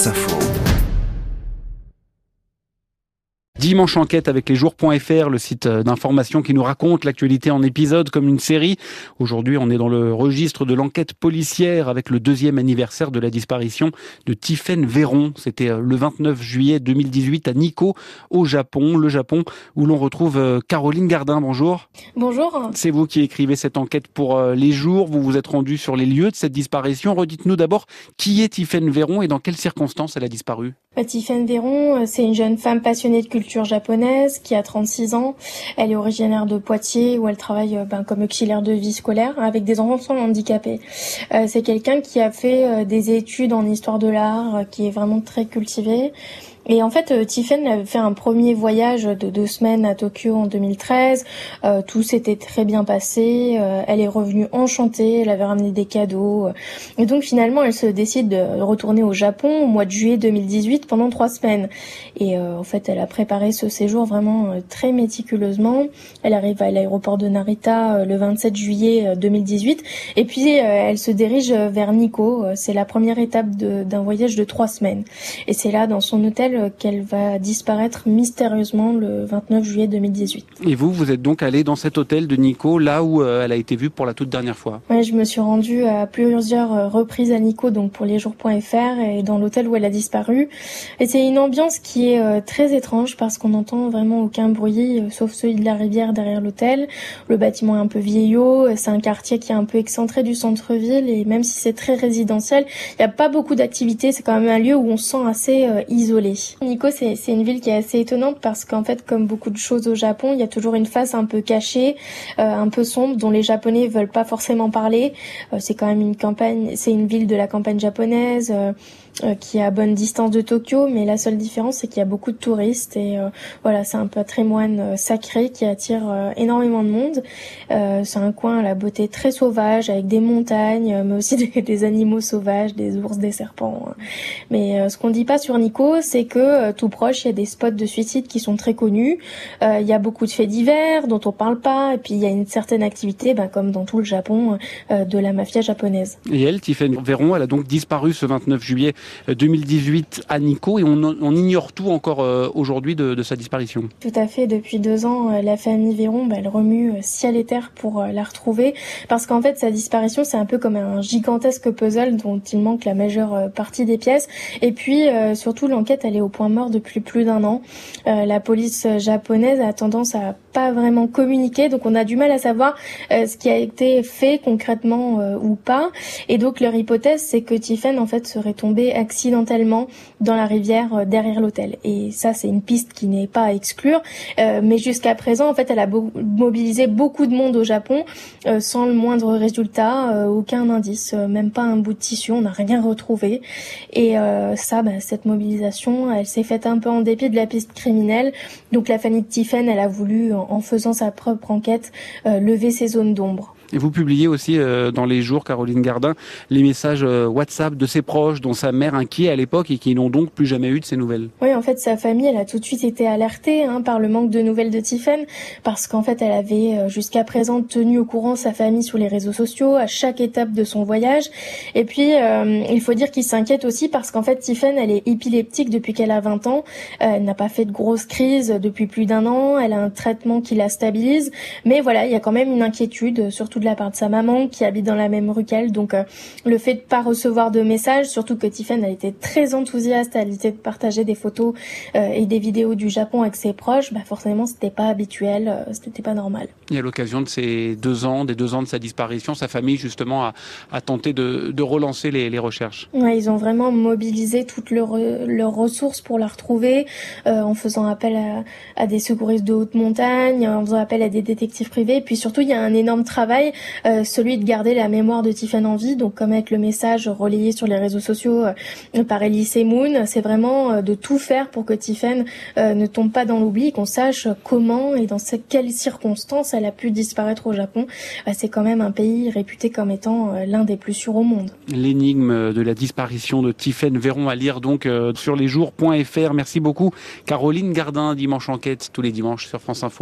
France Info. Dimanche enquête avec les jours.fr, le site d'information qui nous raconte l'actualité en épisode comme une série. Aujourd'hui, on est dans le registre de l'enquête policière avec le deuxième anniversaire de la disparition de Tiphaine Véron. C'était euh, le 29 juillet 2018 à Nikko, au Japon. Le Japon où l'on retrouve euh, Caroline Gardin. Bonjour. Bonjour. C'est vous qui écrivez cette enquête pour euh, les jours. Vous vous êtes rendu sur les lieux de cette disparition. Redites-nous d'abord qui est Tiphaine Véron et dans quelles circonstances elle a disparu? Tiphaine Véron, c'est une jeune femme passionnée de culture japonaise qui a 36 ans. Elle est originaire de Poitiers où elle travaille euh, ben, comme auxiliaire de vie scolaire avec des enfants handicapés. Euh, c'est quelqu'un qui a fait euh, des études en histoire de l'art, qui est vraiment très cultivé. Et en fait, euh, Tiffen avait fait un premier voyage de deux semaines à Tokyo en 2013. Euh, tout s'était très bien passé. Euh, elle est revenue enchantée. Elle avait ramené des cadeaux. Et donc finalement, elle se décide de retourner au Japon au mois de juillet 2018 pendant trois semaines. Et en fait, elle a préparé ce séjour vraiment très méticuleusement. Elle arrive à l'aéroport de Narita le 27 juillet 2018. Et puis, elle se dirige vers Nikko. C'est la première étape d'un voyage de trois semaines. Et c'est là, dans son hôtel, qu'elle va disparaître mystérieusement le 29 juillet 2018. Et vous, vous êtes donc allé dans cet hôtel de Nico, là où euh, elle a été vue pour la toute dernière fois Oui, je me suis rendue à plusieurs euh, reprises à Nico, donc pour lesjours.fr, et dans l'hôtel où elle a disparu. Et c'est une ambiance qui est euh, très étrange parce qu'on n'entend vraiment aucun bruit, sauf celui de la rivière derrière l'hôtel. Le bâtiment est un peu vieillot, c'est un quartier qui est un peu excentré du centre-ville, et même si c'est très résidentiel, il n'y a pas beaucoup d'activités, c'est quand même un lieu où on se sent assez isolé. Nikko, c'est une ville qui est assez étonnante parce qu'en fait, comme beaucoup de choses au Japon, il y a toujours une face un peu cachée, euh, un peu sombre, dont les Japonais veulent pas forcément parler. Euh, c'est quand même une campagne, c'est une ville de la campagne japonaise. Euh, euh, qui est à bonne distance de Tokyo, mais la seule différence c'est qu'il y a beaucoup de touristes et euh, voilà c'est un patrimoine euh, sacré qui attire énormément de monde. c'est un coin à la beauté très sauvage avec des montagnes, mais aussi des, des animaux sauvages, des ours, des serpents. Hein. Mais ce qu'on dit pas sur Nikko, c'est que tout proche il y a des spots de suicide qui sont très connus. il y a beaucoup de faits divers dont on parle pas, et puis il y a une certaine activité, ben, comme dans tout le Japon, de la mafia japonaise. Et elle, Tiffany Véron, elle a donc disparu ce 29 juillet 2018 à Nico et on, ignore tout encore euh, aujourd'hui de, sa disparition. Tout à fait. Depuis deux ans, euh, la famille Véron, bah, elle remue euh, ciel et terre pour la retrouver parce qu'en fait, sa disparition, c'est un peu comme un gigantesque puzzle dont il manque la majeure partie des pièces. Et puis, surtout, l'enquête, elle est au point mort depuis plus d'un an. la police japonaise a tendance à pas vraiment communiquer, donc on a du mal à savoir ce qui a été fait concrètement ou pas. Et donc leur hypothèse, c'est que Tiffen en fait serait tombé accidentellement dans la rivière euh, derrière l'hôtel. Et ça, c'est une piste qui n'est pas à exclure. Euh, mais jusqu'à présent, en fait, elle a mobilisé beaucoup de monde au Japon euh, sans le moindre résultat, aucun indice, même pas un bout de tissu, on n'a rien retrouvé. Et ça, bah, cette mobilisation, elle s'est faite un peu en dépit de la piste criminelle. Donc la famille de Tiffen, elle a voulu, en faisant sa propre enquête, lever ses zones d'ombre. Et vous publiez aussi euh, dans les jours, Caroline Gardin, les messages euh, WhatsApp de ses proches, dont sa mère inquiet à l'époque et qui n'ont donc plus jamais eu de ces nouvelles. Oui, en fait, sa famille, elle a tout de suite été alertée hein, par le manque de nouvelles de Tiffen, parce qu'en fait, elle avait euh, jusqu'à présent tenu au courant sa famille sur les réseaux sociaux à chaque étape de son voyage. Et puis, il faut dire qu'il s'inquiète aussi parce qu'en fait, Tiffen, elle est épileptique depuis qu'elle a 20 ans. elle n'a pas fait de grosses crises depuis plus d'un an. Elle a un traitement qui la stabilise. Mais voilà, il y a quand même une inquiétude, surtout de la part de sa maman qui habite dans la même rue qu'elle. Donc euh, le fait de pas recevoir de messages, surtout que Tiffen a été très enthousiaste à l'idée de partager des photos euh, et des vidéos du Japon avec ses proches, bah forcément c'était pas habituel, euh, c'était pas normal. Et à l'occasion de ces deux ans, des deux ans de sa disparition, sa famille justement a, a tenté de, de relancer les, les, recherches. Ouais, ils ont vraiment mobilisé toutes leurs, leurs ressources pour la retrouver, euh, en faisant appel à, à, des secouristes de haute montagne, en faisant appel à des détectives privés. Et puis surtout, il y a un énorme travail euh, celui de garder la mémoire de Tiffany en vie, donc comme avec le message relayé sur les réseaux sociaux euh, par Elise Moon, c'est vraiment euh, de tout faire pour que Tiffany ne tombe pas dans l'oubli, qu'on sache comment et dans quelles circonstances elle a pu disparaître au Japon. c'est quand même un pays réputé comme étant l'un des plus sûrs au monde. L'énigme de la disparition de Tiffen Verron à lire donc sur lesjours.fr. Merci beaucoup Caroline Gardin, Dimanche Enquête, tous les dimanches sur France Info.